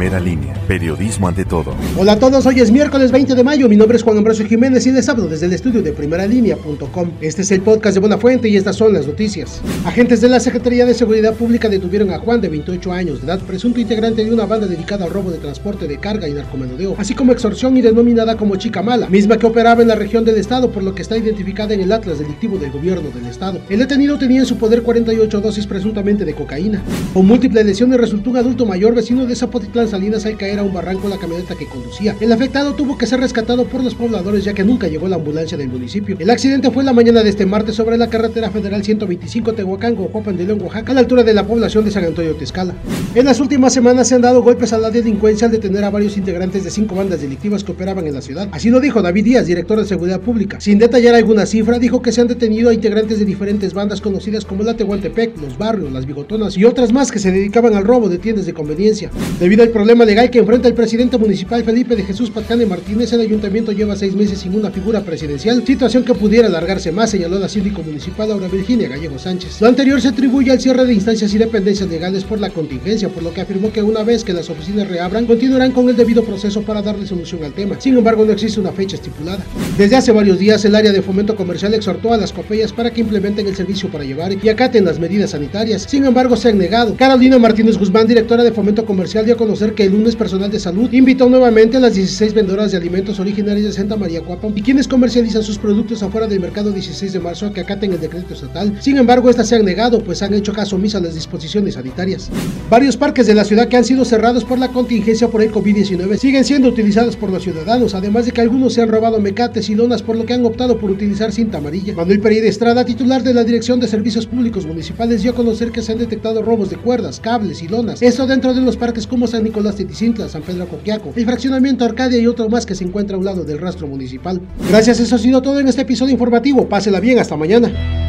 Primera línea, periodismo ante todo. Hola a todos, hoy es miércoles 20 de mayo, mi nombre es Juan Ambrosio Jiménez y les hablo desde el estudio de primeralínea.com. Este es el podcast de Buena Fuente y estas son las noticias. Agentes de la Secretaría de Seguridad Pública detuvieron a Juan de 28 años de edad, presunto integrante de una banda dedicada al robo de transporte de carga y narcomenudeo, así como extorsión y denominada como Chica Mala, misma que operaba en la región del estado, por lo que está identificada en el Atlas delictivo del gobierno del estado. El detenido tenía en su poder 48 dosis presuntamente de cocaína. Con múltiples lesiones resultó un adulto mayor vecino de Zapotitlán Salinas al caer a un barranco la camioneta que conducía. El afectado tuvo que ser rescatado por los pobladores ya que nunca llegó la ambulancia del municipio. El accidente fue la mañana de este martes sobre la carretera federal 125 Tehuacán, Guajuapan de León, Oaxaca, a la altura de la población de San Antonio Tezcala. En las últimas semanas se han dado golpes a la delincuencia al detener a varios integrantes de cinco bandas delictivas que operaban en la ciudad. Así lo dijo David Díaz, director de Seguridad Pública. Sin detallar alguna cifra, dijo que se han detenido a integrantes de diferentes bandas conocidas como la Tehuantepec, Los Barrios, Las Bigotonas y otras más que se dedicaban al robo de tiendas de conveniencia. Debido al problema legal que enfrenta el presidente municipal Felipe de Jesús Patcane Martínez, el ayuntamiento lleva seis meses sin una figura presidencial, situación que pudiera alargarse más, señaló la síndico municipal Aura Virginia Gallego Sánchez. Lo anterior se atribuye al cierre de instancias y dependencias legales por la contingencia, por lo que afirmó que una vez que las oficinas reabran, continuarán con el debido proceso para darle solución al tema. Sin embargo, no existe una fecha estipulada. Desde hace varios días, el área de fomento comercial exhortó a las copellas para que implementen el servicio para llevar y acaten las medidas sanitarias. Sin embargo, se han negado. Carolina Martínez Guzmán, directora de fomento comercial, dio a conocer que el lunes personal de salud invitó nuevamente a las 16 vendedoras de alimentos originarias de Santa María Cuapam y quienes comercializan sus productos afuera del mercado 16 de marzo a que acaten el decreto estatal. Sin embargo, estas se han negado, pues han hecho caso omiso a las disposiciones sanitarias. Varios parques de la ciudad que han sido cerrados por la contingencia por el COVID-19 siguen siendo utilizados por los ciudadanos, además de que algunos se han robado mecates y lonas por lo que han optado por utilizar cinta amarilla. Manuel Pereira Estrada, titular de la Dirección de Servicios Públicos Municipales, dio a conocer que se han detectado robos de cuerdas, cables y lonas. Esto dentro de los parques como San Nicolás de Tizintla, San Pedro Coquiaco, el fraccionamiento Arcadia y otro más que se encuentra a un lado del rastro municipal. Gracias, eso ha sido todo en este episodio informativo. Pásela bien, hasta mañana.